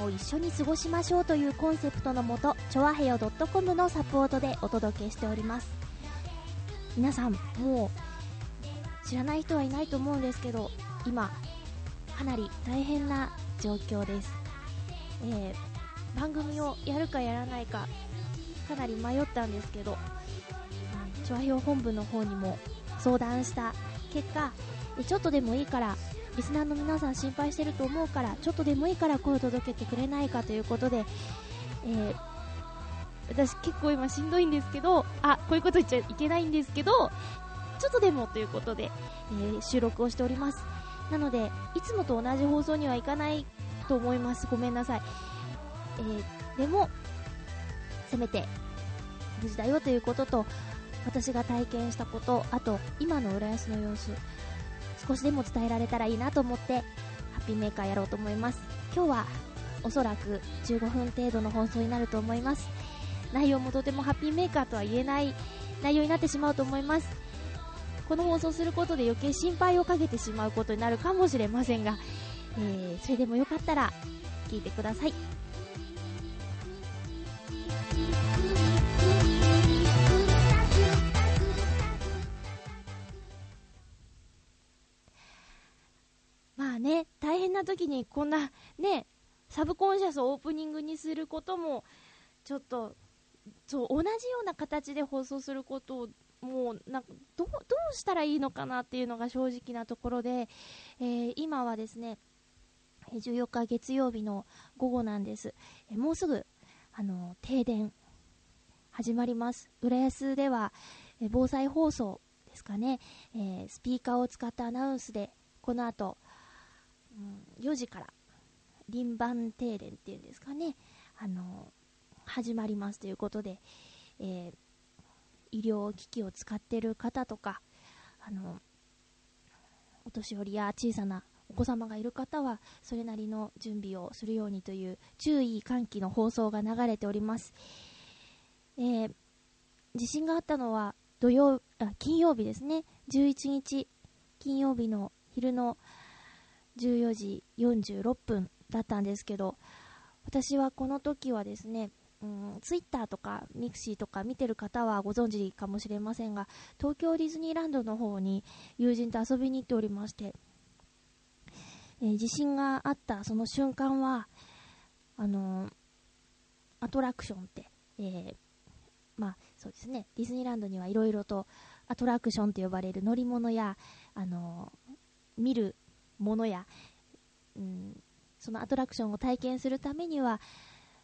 間を一緒に過ごしましょうというコンセプトのもとちょわへよ .com のサポートでお届けしております。皆さんもう知らない人はいないと思うんですけど今かなり大変な状況です、えー、番組をやるかやらないかかなり迷ったんですけど調和表本部の方にも相談した結果ちょっとでもいいからリスナーの皆さん心配してると思うからちょっとでもいいから声を届けてくれないかということで、えー、私結構今しんどいんですけどあこういうこと言っちゃいけないんですけどちょっとでもということで、えー、収録をしております。なのでいつもと同じ放送にはいかないと思います。ごめんなさい、えー、でもせめて無事だよということと私が体験したこと、あと今の浦安の様子、少しでも伝えられたらいいなと思って、ハッピーメーカーやろうと思います。今日はおそらく15分程度の放送になると思います。内容もとてもハッピーメーカーとは言えない内容になってしまうと思います。この放送することで余計心配をかけてしまうことになるかもしれませんが、えー、それでもよかったら聞いてください。な時にこんな、ね、サブコンシャスをオープニングにすることも、ちょっと、そう、同じような形で放送することを、もう、なんか、どう、どうしたらいいのかなっていうのが正直なところで、えー、今はですね、14日月曜日の午後なんです。えもうすぐ、あの、停電、始まります。浦安では、え防災放送ですかね、えー、スピーカーを使ったアナウンスで、この後、うん、4時から輪番停電っていうんですかね、あの始まりますということで、えー、医療機器を使っている方とか、あのお年寄りや小さなお子様がいる方はそれなりの準備をするようにという注意喚起の放送が流れております、えー、地震があったのは土曜あ金曜日ですね。11日金曜日の昼の14時46分だったんですけど、私はこの時はですね、うん、ツイッターとかミクシーとか見てる方はご存知かもしれませんが、東京ディズニーランドの方に友人と遊びに行っておりまして、えー、地震があったその瞬間は、あのー、アトラクションって、えー、まあそうですね、ディズニーランドにはいろいろとアトラクションと呼ばれる乗り物や、あの見るものや、うん、そのアトラクションを体験するためには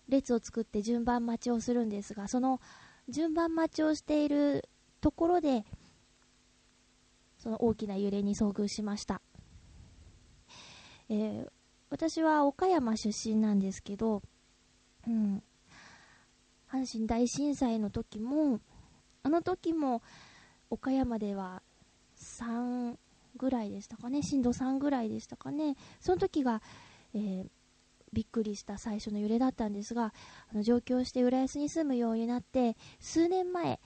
列を作って順番待ちをするんですがその順番待ちをしているところでその大きな揺れに遭遇しました、えー、私は岡山出身なんですけど、うん、阪神大震災の時もあの時も岡山では3ぐらいでしたかね、震度3ぐらいでしたかね、その時が、えー、びっくりした最初の揺れだったんですが、あの上京して浦安に住むようになって、数年前、え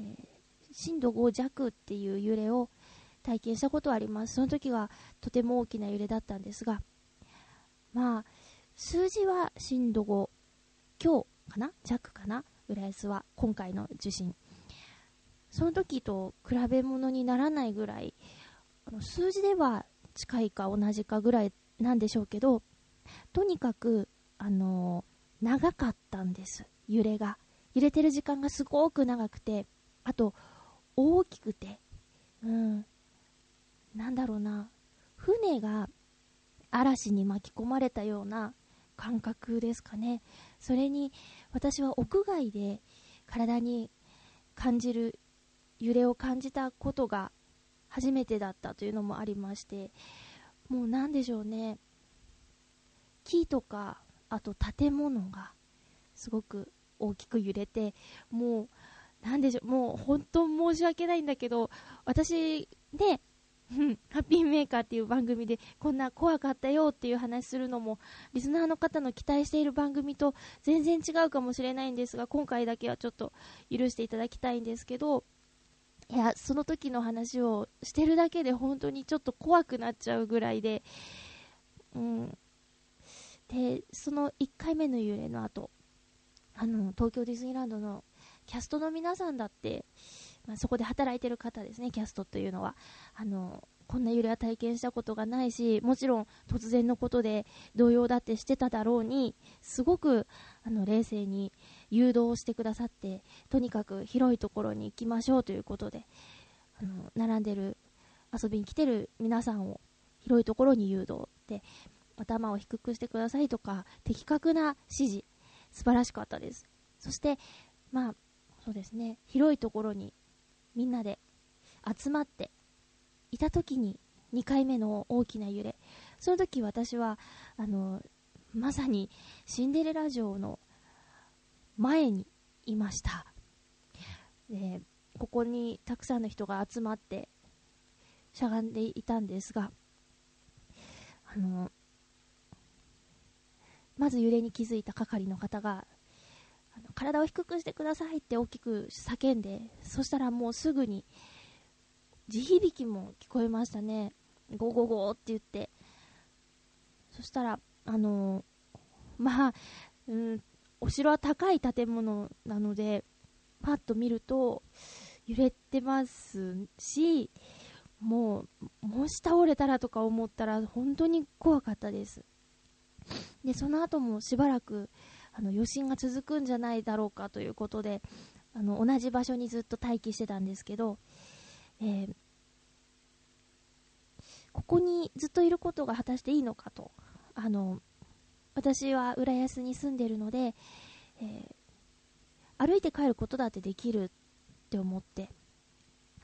ー、震度5弱っていう揺れを体験したことはあります。その時はとても大きな揺れだったんですが、まあ、数字は震度5強かな？弱かな？浦安は今回の地震。その時と比べ物にならないぐらい、あの数字では近いか同じかぐらいなんでしょうけど、とにかく、あのー、長かったんです、揺れが。揺れてる時間がすごく長くて、あと、大きくて、うん、なんだろうな、船が嵐に巻き込まれたような感覚ですかね。それに、私は屋外で体に感じる揺れを感じたことが初めてだったというのもありましてもう何でしょうね。木とかあと建物がすごく大きく揺れてもう何でしょうもう本当申し訳ないんだけど私ねハッピーメーカーっていう番組でこんな怖かったよっていう話するのもリスナーの方の期待している番組と全然違うかもしれないんですが今回だけはちょっと許していただきたいんですけどいや、その時の話をしてるだけで本当にちょっと怖くなっちゃうぐらいで、うん。で、その1回目の幽霊の後、あの、東京ディズニーランドのキャストの皆さんだって、まあ、そこで働いてる方ですね、キャストというのは。あの、こんな揺れは体験したことがないし、もちろん突然のことで動揺だってしてただろうに、すごくあの冷静に誘導してくださって、とにかく広いところに行きましょうということで、あの並んでる、遊びに来てる皆さんを広いところに誘導で、頭を低くしてくださいとか、的確な指示、素晴らしかったです。そして、まあ、そうですね、広いところにみんなで集まっていた時に2回目の大きな揺れ、その時私は、あの、まさにシンデレラ城の前にいました。で、ここにたくさんの人が集まってしゃがんでいたんですが、あの、まず揺れに気づいた係の方が、あの体を低くしてくださいって大きく叫んで、そしたらもうすぐに地響きも聞こえましたね。ゴゴゴって言って。そしたら、あの、まあ、うん、お城は高い建物なので、パッと見ると、揺れてますし、もう、もし倒れたらとか思ったら、本当に怖かったです。で、その後もしばらく、あの、余震が続くんじゃないだろうかということで、あの、同じ場所にずっと待機してたんですけど、えー、ここにずっといることが果たしていいのかと、あの、私は浦安に住んでるので、えー、歩いて帰ることだってできるって思って、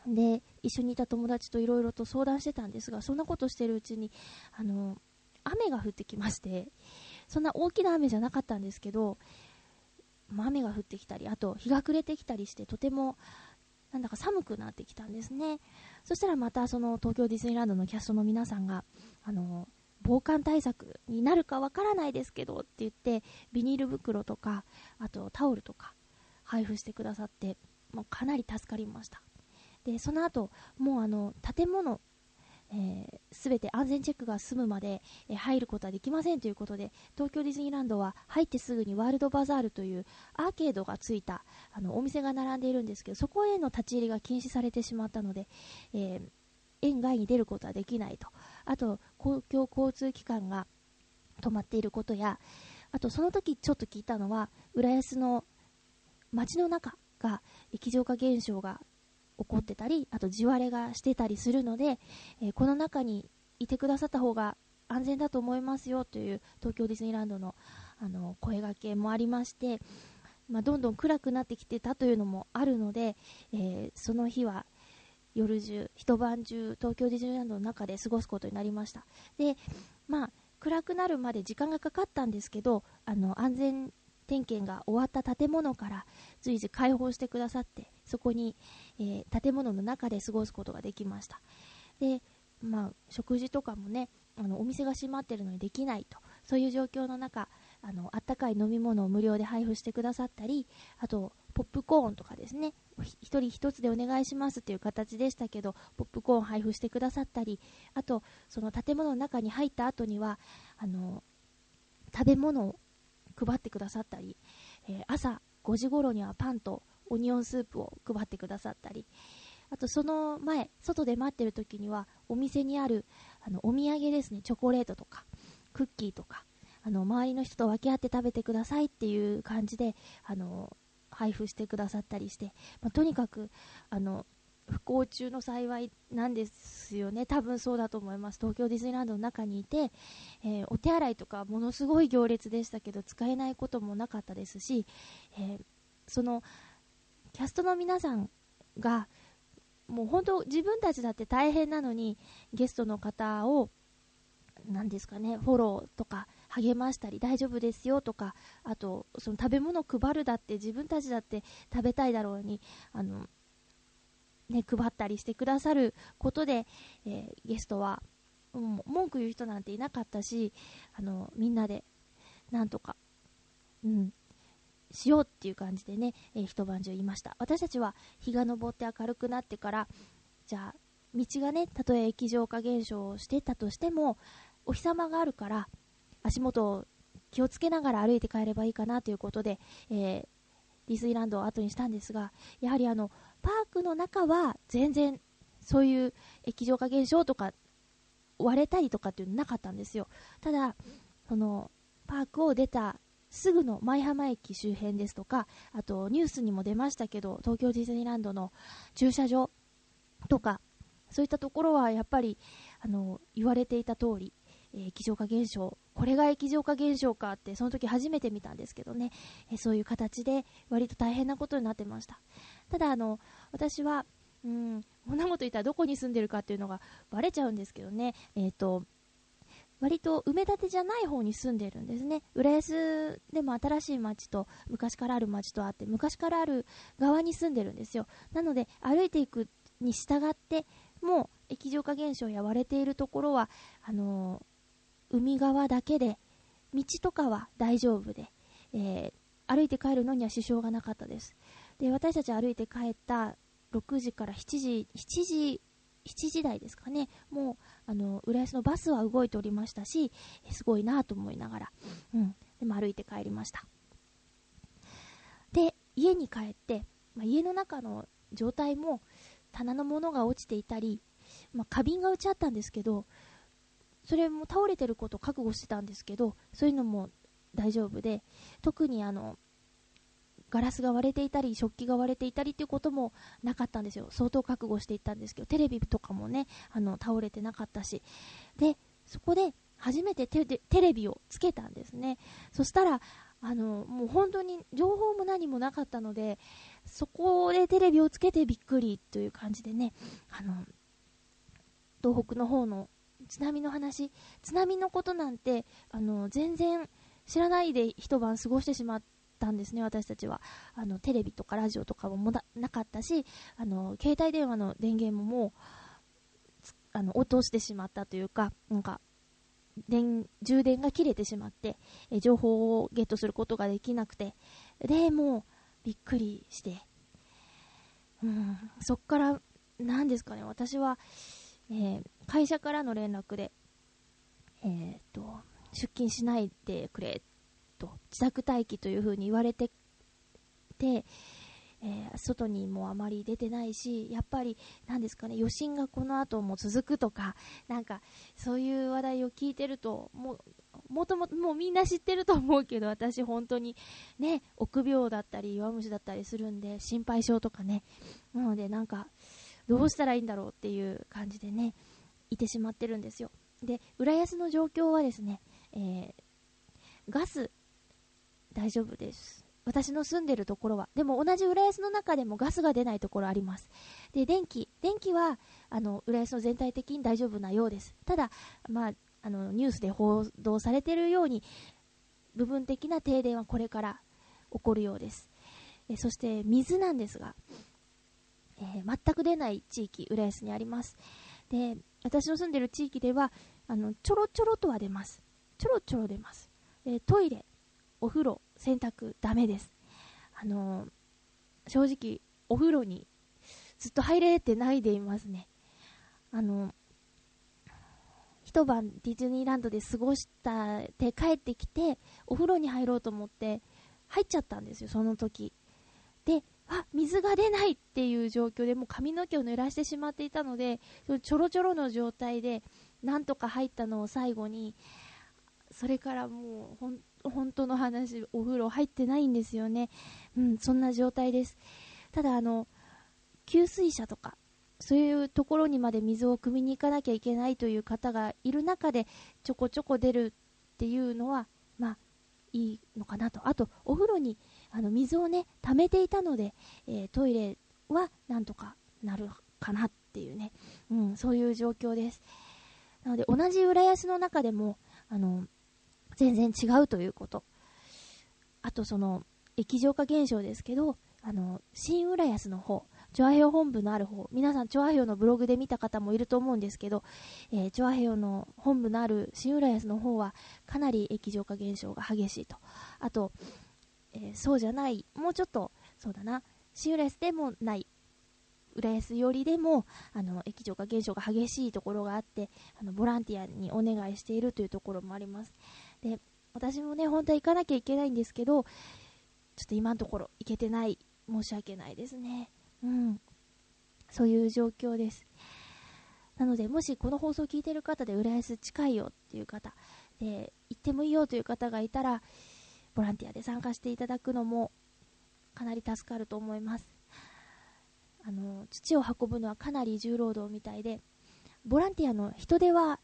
で、一緒にいた友達といろいろと相談してたんですが、そんなことしてるうちに、あの、雨が降ってきまして、そんな大きな雨じゃなかったんですけど、雨が降ってきたり、あと日が暮れてきたりして、とてもなんだか寒くなってきたんですね。そしたらまたその東京ディズニーランドのキャストの皆さんが、あの、防寒対策になるかわからないですけどって言って、ビニール袋とか、あとタオルとか配布してくださって、もうかなり助かりました。で、その後、もうあの、建物、す、え、ー、て安全チェックが済むまで、えー、入ることはできませんということで、東京ディズニーランドは入ってすぐにワールドバザールというアーケードがついたあのお店が並んでいるんですけど、そこへの立ち入りが禁止されてしまったので、えー、園外に出ることはできないと。あと、公共交通機関が止まっていることや、あとその時ちょっと聞いたのは、浦安の街の中が液状化現象が起こってたり、あと地割れがしてたりするので、えー、この中にいてくださった方が安全だと思いますよという東京ディズニーランドのあの声がけもありまして、まあ、どんどん暗くなってきてたというのもあるので、えー、その日は夜中、一晩中、東京ディズニーランドの中で過ごすことになりました。で、まあ、暗くなるまで時間がかかったんですけど、あの、安全点検が終わった建物から随時開放してくださって、そこに、えー、建物の中で過ごすことができました。で、まあ、食事とかもね、あの、お店が閉まってるのにできないと、そういう状況の中、あの、あったかい飲み物を無料で配布してくださったり、あと、ポップコーンとかですね、1人1つでお願いしますっていう形でしたけど、ポップコーン配布してくださったり、あと、その建物の中に入った後には、あの、食べ物を配ってくださったり、えー、朝5時頃にはパンとオニオンスープを配ってくださったり、あとその前、外で待ってる時には、お店にあるあのお土産ですね、チョコレートとか、クッキーとか、あの周りの人と分け合って食べてくださいっていう感じで、あの配布してくださったりして、まあ、とにかくあの不幸中の幸いなんですよね、多分そうだと思います、東京ディズニーランドの中にいて、えー、お手洗いとかものすごい行列でしたけど、使えないこともなかったですし、えー、そのキャストの皆さんが、もう本当、自分たちだって大変なのに、ゲストの方を、何ですかね、フォローとか、励ましたり大丈夫ですよとかあとその食べ物配るだって自分たちだって食べたいだろうにあの、ね、配ったりしてくださることで、えー、ゲストは、うん、文句言う人なんていなかったしあのみんなでなんとか、うん、しようっていう感じでね、えー、一晩中いました。私たちは日が昇って明るくなってからじゃあ道がねたとえ液状化現象をしてたとしてもお日様があるから足元を気をつけながら歩いて帰ればいいかなということで、えー、ディズニーランドを後にしたんですがやはりあのパークの中は全然そういう液状化現象とか割れたりとかっていうのなかったんですよ。ただそのパークを出たすぐの舞浜駅周辺ですとかあとニュースにも出ましたけど東京ディズニーランドの駐車場とかそういったところはやっぱりあの言われていた通り、液状化現象これが液状化現象かってその時初めて見たんですけどね、え、そういう形で割と大変なことになってました。ただあの私はうんこんなこと言ったらどこに住んでるかっていうのがバレちゃうんですけどね。えっ、ー、と割と埋め立てじゃない方に住んでるんですね。浦安でも新しい町と昔からある町とあって昔からある側に住んでるんですよ。なので歩いていくに従ってもう液状化現象や割れているところはあのー、海側だけで道とかは大丈夫で、えー、歩いて帰るのには支障がなかったです。で私たち歩いて帰った6時から7時7時7時台ですかね。もうあの浦安のバスは動いておりましたしすごいなと思いながら、うん、でも歩いて帰りました。で家に帰って、まあ、家の中の状態も棚のものが落ちていたり、まあ、花瓶が打ちあったんですけどそれも倒れてることを覚悟してたんですけどそういうのも大丈夫で特にあのガラスが割れていたり食器が割れていたりっていうこともなかったんですよ。相当覚悟していったんですけどテレビとかもねあの倒れてなかったし。でそこで初めてテレビをつけたんですね。そしたらあのもう本当に情報も何もなかったのでそこでテレビをつけてびっくりという感じでねあの東北の方の津波の話津波のことなんてあの全然知らないで一晩過ごしてしまったんですね、私たちは。あのテレビとかラジオとかももなかったしあの携帯電話の電源ももうあの落としてしまったというかなんか電充電が切れてしまって、え情報をゲットすることができなくてでもうびっくりしてうんそっから何ですかね私は、えー、会社からの連絡で、えーと出勤しないでくれと自宅待機というふうに言われてて、えー、外にもあまり出てないしやっぱり何ですかね余震がこの後も続くとかなんかそういう話題を聞いてるともうもとももうみんな知ってると思うけど私本当にね臆病だったり弱虫だったりするんで心配性とかね。なのでなんかどうしたらいいんだろうっていう感じでねいてしまってるんですよで浦安の状況はですね、えー、ガス大丈夫です。私の住んでるところは。でも同じ浦安の中でもガスが出ないところあります。で、電気。電気は、あの、浦安の全体的に大丈夫なようです。ただ、まあ、あの、ニュースで報道されているように、部分的な停電はこれから起こるようです。えそして、水なんですが、えー、全く出ない地域、浦安にあります。で、私の住んでる地域では、あの、ちょろちょろとは出ます。ちょろちょろ出ます。でトイレ、お風呂、洗濯、ダメです。あのー、正直、お風呂にずっと入れてないでいますね。あのー、一晩ディズニーランドで過ごしたで帰ってきて、お風呂に入ろうと思って、入っちゃったんですよ、その時。で、あ、水が出ないっていう状況でもう髪の毛を濡らしてしまっていたので、ちょろちょろの状態で、なんとか入ったのを最後に、それからもうほん本当の話、お風呂入ってないんですよね。うん、そんな状態です。ただ、あの、給水車とか、そういうところにまで水を汲みに行かなきゃいけないという方がいる中で、ちょこちょこ出るっていうのは、まあ、いいのかなと。あと、お風呂にあの水をね、溜めていたので、えー、トイレはなんとかなるかなっていうね、うん、そういう状況です。なので、同じ浦安の中でも、あの、全然違うということ。あとその、液状化現象ですけど、あの、新浦安の方、チョアヘオ本部のある方、皆さん、チョアヘオのブログで見た方もいると思うんですけど、えー、チョアヘオの本部のある新浦安の方は、かなり液状化現象が激しいと。あと、えー、そうじゃない、もうちょっと、そうだな、新浦安でもない、浦安寄りでも、あの、液状化現象が激しいところがあって、あの、ボランティアにお願いしているというところもあります。で、私もね、本当は行かなきゃいけないんですけど、ちょっと今のところ行けてない。申し訳ないですね。うん。そういう状況です。なので、もしこの放送を聞いてる方で浦安近いよっていう方、で、行ってもいいよという方がいたら、ボランティアで参加していただくのもかなり助かると思います。あの、土を運ぶのはかなり重労働みたいで、ボランティアの人手は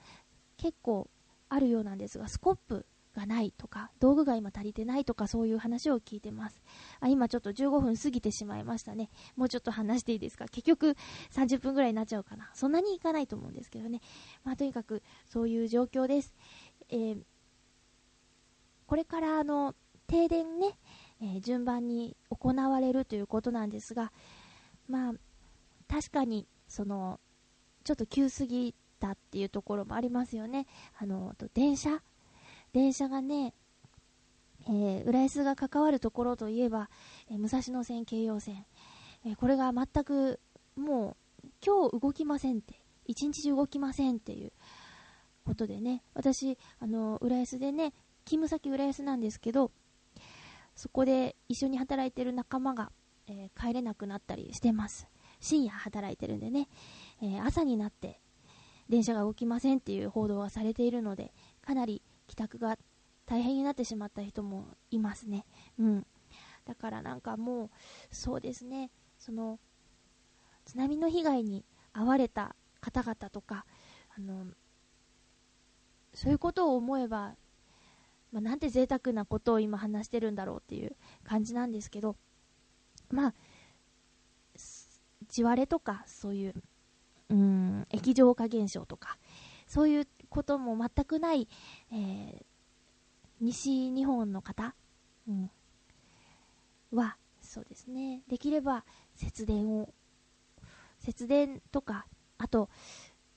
結構あるようなんですが、スコップがないとか、道具が今足りてないとか、そういう話を聞いてます。あ、今ちょっと15分過ぎてしまいましたね。もうちょっと話していいですか？結局30分ぐらいになっちゃうかな。そんなにいかないと思うんですけどね。まあ、とにかくそういう状況です。えー、これからあの、停電ね、えー、順番に行われるということなんですが、まあ、確かに、その、ちょっと急すぎたっていうところもありますよね。あの、電車。電車がね、えー、浦安が関わるところといえば、えー、武蔵野線、京葉線、えー、これが全くもう今日動きませんって、一日中動きませんっていうことでね、私、あの浦安でね、勤務先浦安なんですけど、そこで一緒に働いてる仲間が、え帰れなくなったりしてます。深夜働いてるんでね、え朝になって電車が動きませんっていう報道がされているので、かなり帰宅が大変になってしまった人もいますね。うん。だからなんかもう、そうですね、その、津波の被害に遭われた方々とか、あの、そういうことを思えば、まあ、なんて贅沢なことを今話してるんだろうっていう感じなんですけど、まあ、地割れとか、そういう、うん、液状化現象とか、そういうことも全くない、えー、西日本の方、うん、は、そうですね、できれば節電を、節電とか、あと、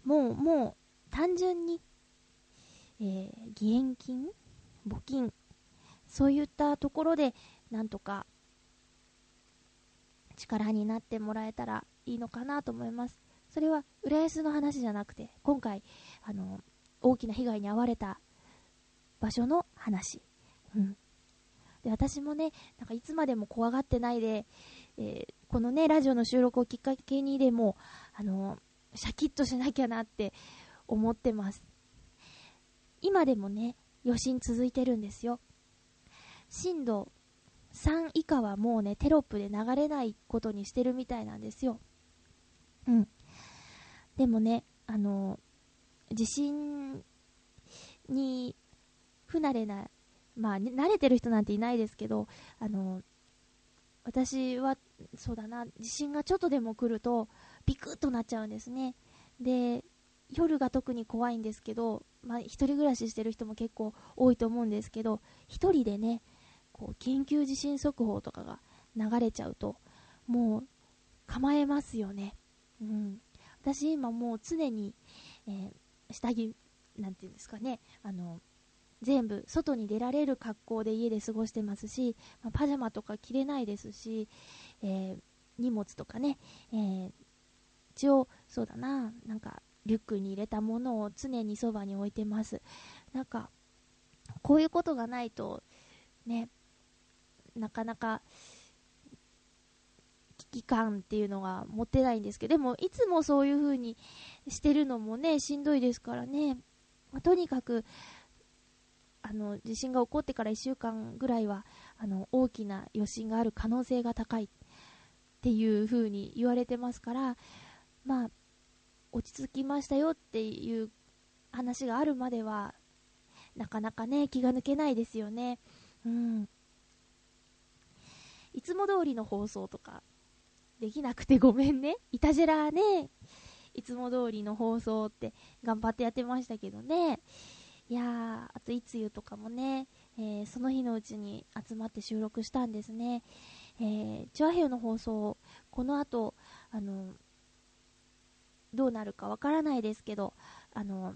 もう、もう、単純に、えー、義援金募金そういったところで、なんとか、力になってもらえたらいいのかなと思います。それは浦安の話じゃなくて、今回、あの、大きな被害に遭われた場所の話。うん。で、私もね、なんかいつまでも怖がってないで、えー、このね、ラジオの収録をきっかけにでも、あの、シャキッとしなきゃなって思ってます。今でもね、余震続いてるんですよ。震度3以下はもうね、テロップで流れないことにしてるみたいなんですよ。うん。でもね、あの、地震に不慣れな、まあ、慣れてる人なんていないですけど、あの、私は、そうだな、地震がちょっとでも来ると、ビクッとなっちゃうんですね。で、夜が特に怖いんですけど、まあ、一人暮らししてる人も結構多いと思うんですけど、一人でね、こう、緊急地震速報とかが流れちゃうと、もう、構えますよね。うん。私今もう常に、えー下着、なんていうんですかね、あの、全部外に出られる格好で家で過ごしてますし、まあ、パジャマとか着れないですし、えー、荷物とかね、えー、一応、そうだな、なんか、リュックに入れたものを常にそばに置いてます。なんか、こういうことがないと、ね、なかなか、危機感っていうのが持てないんですけど、でも、いつもそういう風にしてるのもね、しんどいですからね。まあ、とにかく、あの、地震が起こってから1週間ぐらいは、あの、大きな余震がある可能性が高いっていう風に言われてますから、まあ、落ち着きましたよっていう話があるまでは、なかなかね、気が抜けないですよね。うん。いつも通りの放送とか、できなくてごめんね。いたじらね、いつも通りの放送って頑張ってやってましたけどね。いやー、あといつゆとかもね、えー、その日のうちに集まって収録したんですね。えー、チュアヘヨの放送、この後、あの、どうなるかわからないですけど、あの、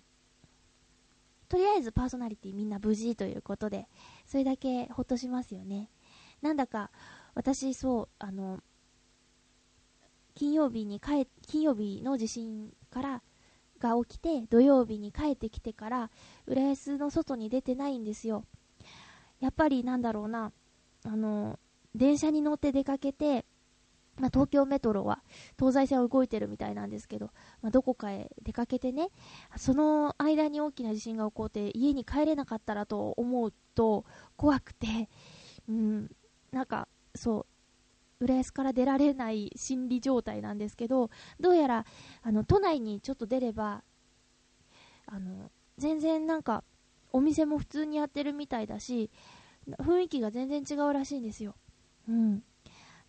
とりあえずパーソナリティみんな無事ということで、それだけほっとしますよね。なんだか、私、そう、あの、金曜日に帰、金曜日の地震からが起きて、土曜日に帰ってきてから、浦安の外に出てないんですよ。やっぱりなんだろうな、あの、電車に乗って出かけて、まあ、東京メトロは東西線は動いてるみたいなんですけど、まあ、どこかへ出かけてね、その間に大きな地震が起こって家に帰れなかったらと思うと怖くて、うん、なんかそう、浦安から出られない心理状態なんですけど、どうやらあの都内にちょっと出れば、あの全然なんかお店も普通にやってるみたいだし、雰囲気が全然違うらしいんですよ。うん。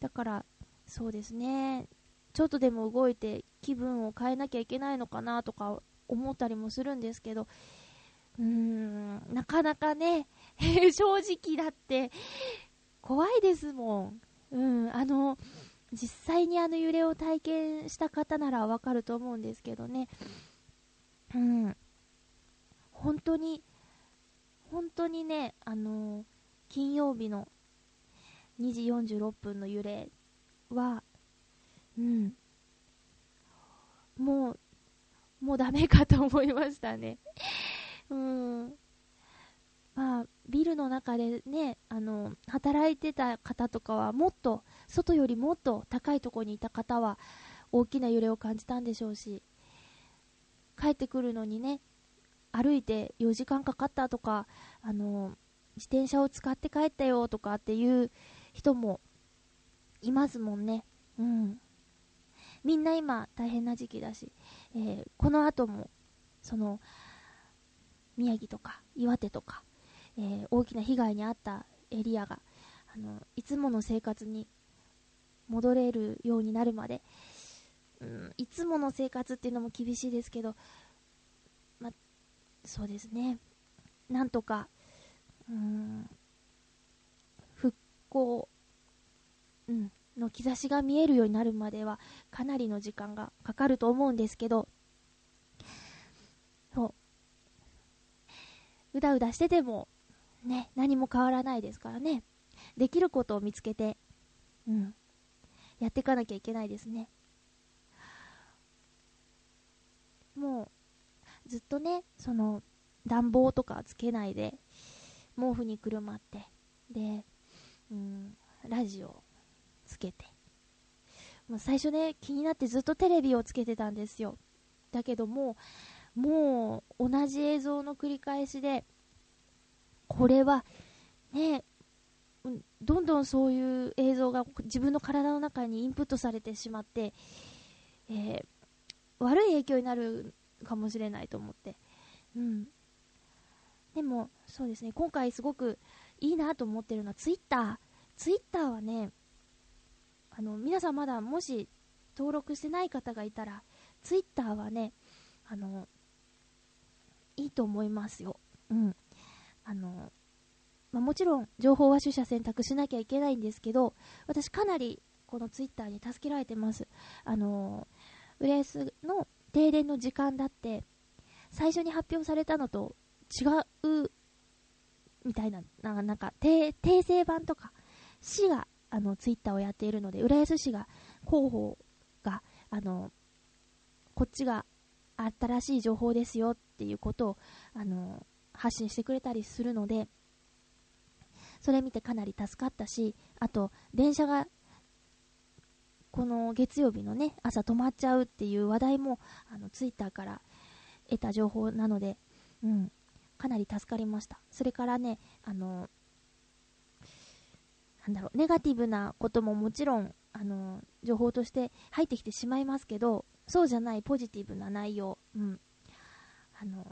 だから、そうですね。ちょっとでも動いて気分を変えなきゃいけないのかなとか思ったりもするんですけど、うーん、なかなかね、正直だって怖いですもん。うん、あの、実際にあの揺れを体験した方ならわかると思うんですけどね。うん。本当に、本当にね、あの金曜日の2時46分の揺れは、うん、もう、もうダメかと思いましたね。うん。まあ、ビルの中でね、あの、働いてた方とかは、もっと、外よりもっと高いところにいた方は、大きな揺れを感じたんでしょうし、帰ってくるのにね、歩いて4時間かかったとか、あの、自転車を使って帰ったよとかっていう人もいますもんね。うん。みんな今大変な時期だし、えー、この後も、その、宮城とか岩手とか、えー、大きな被害に遭ったエリアが、あの、いつもの生活に戻れるようになるまで、うん、いつもの生活っていうのも厳しいですけど、ま、そうですね。なんとか、うん、復興、うん、の兆しが見えるようになるまではかなりの時間がかかると思うんですけど、そう。うだうだしてても、ね、何も変わらないですからね。できることを見つけて、うん、やっていかなきゃいけないですね。もう、ずっとね、その、暖房とかつけないで、毛布にくるまって、で、うん、ラジオつけて。もう最初ね、気になってずっとテレビをつけてたんですよ。だけども、もう同じ映像の繰り返しで、これは、ね、どんどんそういう映像が自分の体の中にインプットされてしまって、えー、悪い影響になるかもしれないと思って。うん。でも、そうですね、今回すごくいいなと思ってるのはツイッター。ツイッターはね、あの、皆さんまだもし登録してない方がいたら、ツイッターはね、あの、いいと思いますよ。うん。あの、まあ、もちろん情報は取捨選択しなきゃいけないんですけど、私かなりこのツイッターに助けられてます。あの、浦安の停電の時間だって、最初に発表されたのと違うみたいな、なんか、訂正版とか、市が、あの、ツイッターをやっているので、浦安市が、広報が、あの、こっちが新しい情報ですよっていうことを、あの、発信してくれたりするので、それ見てかなり助かったし、あと、電車が、この月曜日のね、朝止まっちゃうっていう話題も、あの、ツイッターから得た情報なので、うん、かなり助かりました。それからね、あの、なんだろう、ネガティブなことももちろん、あの、情報として入ってきてしまいますけど、そうじゃないポジティブな内容、うん。あの、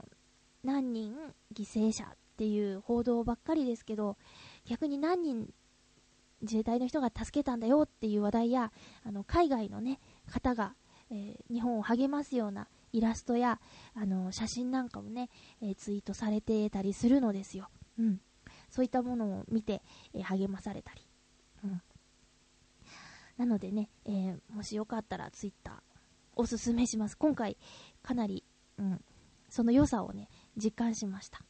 何人犠牲者っていう報道ばっかりですけど、逆に何人自衛隊の人が助けたんだよっていう話題や、あの、海外のね、方が、えー、日本を励ますようなイラストや、あの、写真なんかもね、えー、ツイートされてたりするのですよ。うん。そういったものを見て、えー、励まされたり。うん。なのでね、えー、もしよかったらツイッターおすすめします。今回、かなり、うん、その良さをね、実感しました。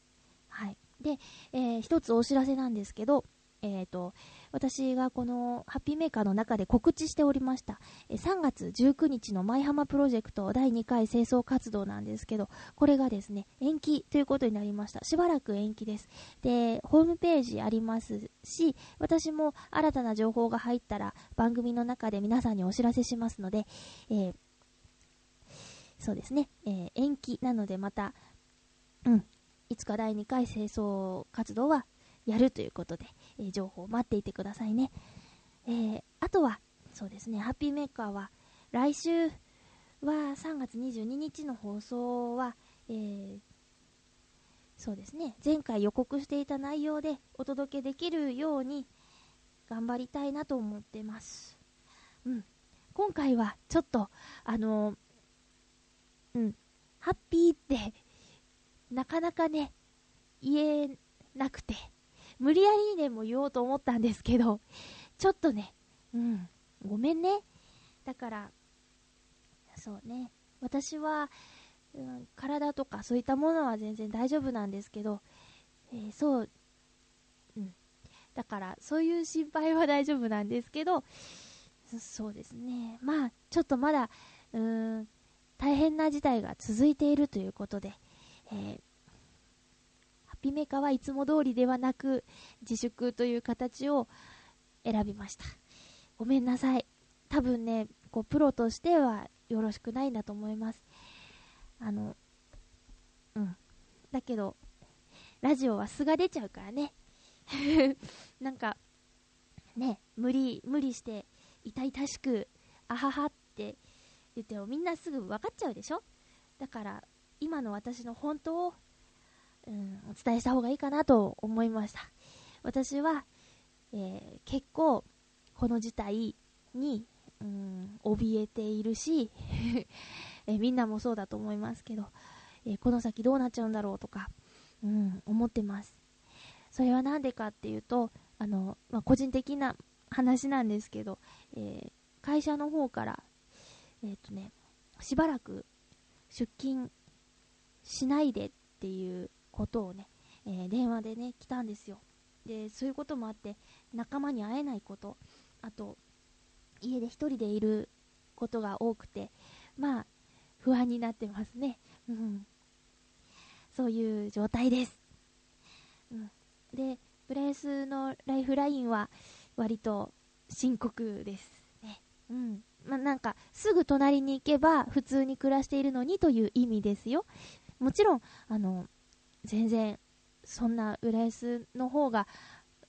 はい。で、えー、一つお知らせなんですけど、えっ、ー、と、私がこのハッピーメーカーの中で告知しておりました、え3月19日の舞浜プロジェクト第2回清掃活動なんですけど、これがですね、延期ということになりました。しばらく延期です。で、ホームページありますし、私も新たな情報が入ったら番組の中で皆さんにお知らせしますので、えー、そうですね、えー、延期なのでまた、うん、いつか第2回清掃活動はやるということで、えー、情報を待っていてくださいね。えー、あとは、そうですね、ハッピーメーカーは、来週は3月22日の放送は、えー、そうですね、前回予告していた内容でお届けできるように頑張りたいなと思ってます。うん。今回はちょっと、あのうん、ハッピーってなかなかね、言えなくて、無理やりにでも言おうと思ったんですけど、ちょっとね、うん、ごめんね。だから、そうね、私は、うん、体とかそういったものは全然大丈夫なんですけど、えー、そう、うん。だから、そういう心配は大丈夫なんですけど、そうですね。まあ、ちょっとまだ、うーん、大変な事態が続いているということで、えー、ピメカはいつも通りではなく、自粛という形を選びました。ごめんなさい。多分ね、こう、プロとしてはよろしくないんだと思います。あの、うん。だけど、ラジオは素が出ちゃうからね。なんか、ね、無理、無理して、痛々しく、あははって言ってもみんなすぐ分かっちゃうでしょ？だから、今の私の本当をうん、お伝えした方がいいかなと思いました。私は、えー、結構、この事態に、うん、怯えているし、え、みんなもそうだと思いますけど、えー、この先どうなっちゃうんだろうとか、うん、思ってます。それはなんでかっていうと、あの、まあ、個人的な話なんですけど、え会社の方から、えっ、とね、しばらく出勤しないでっていうことをね、えー、電話でね、来たんですよ。で、そういうこともあって、仲間に会えないこと、あと、家で1人でいることが多くて、まあ、不安になってますね。うん。そういう状態です。うん。で、プレイスのライフラインは割と深刻ですね。うん。まあ、なんか、すぐ隣に行けば普通に暮らしているのにという意味ですよ。もちろん、あの、全然そんな浦安の方が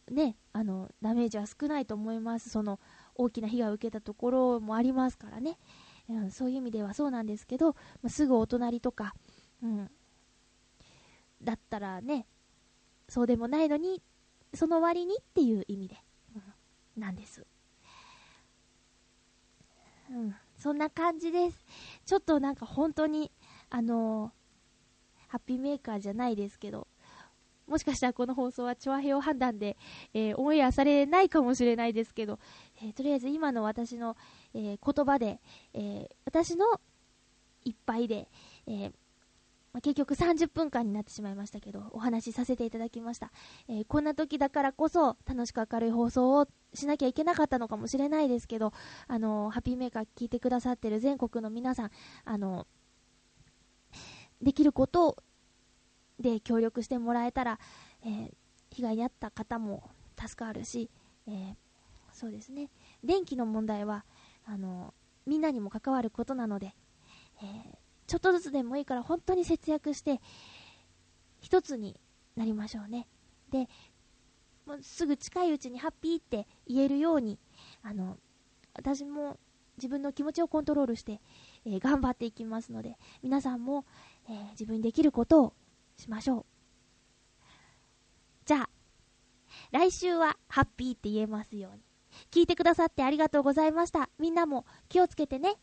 ね、あの、ダメージは少ないと思います。その、大きな被害を受けたところもありますからね。うん、そういう意味ではそうなんですけど、まあ、すぐお隣とか、うん、だったらね、そうでもないのに、その割にっていう意味で、うん、なんです。うん、そんな感じです。ちょっとなんか本当に、あのーハッピーメーカーじゃないですけど、もしかしたらこの放送は調和平を判断で、えー、オンエアされないかもしれないですけど、えー、とりあえず今の私の、えー、言葉で、え私のいっぱいで、えま、結局30分間になってしまいましたけど、お話しさせていただきました。えこんな時だからこそ楽しく明るい放送をしなきゃいけなかったのかもしれないですけど、あのハッピーメーカー聞いてくださってる全国の皆さん、あのできることで協力してもらえたら、えー、被害に遭った方も助かるし、えー、そうですね、電気の問題は、あの、みんなにも関わることなので、えー、ちょっとずつでもいいから本当に節約して、一つになりましょうね。で、もうすぐ近いうちにハッピーって言えるように、あの、私も自分の気持ちをコントロールして、えー、頑張っていきますので、皆さんも、えー、自分にできることをしましょう。じゃあ、来週はハッピーって言えますように。聞いてくださってありがとうございました。みんなも気をつけてね。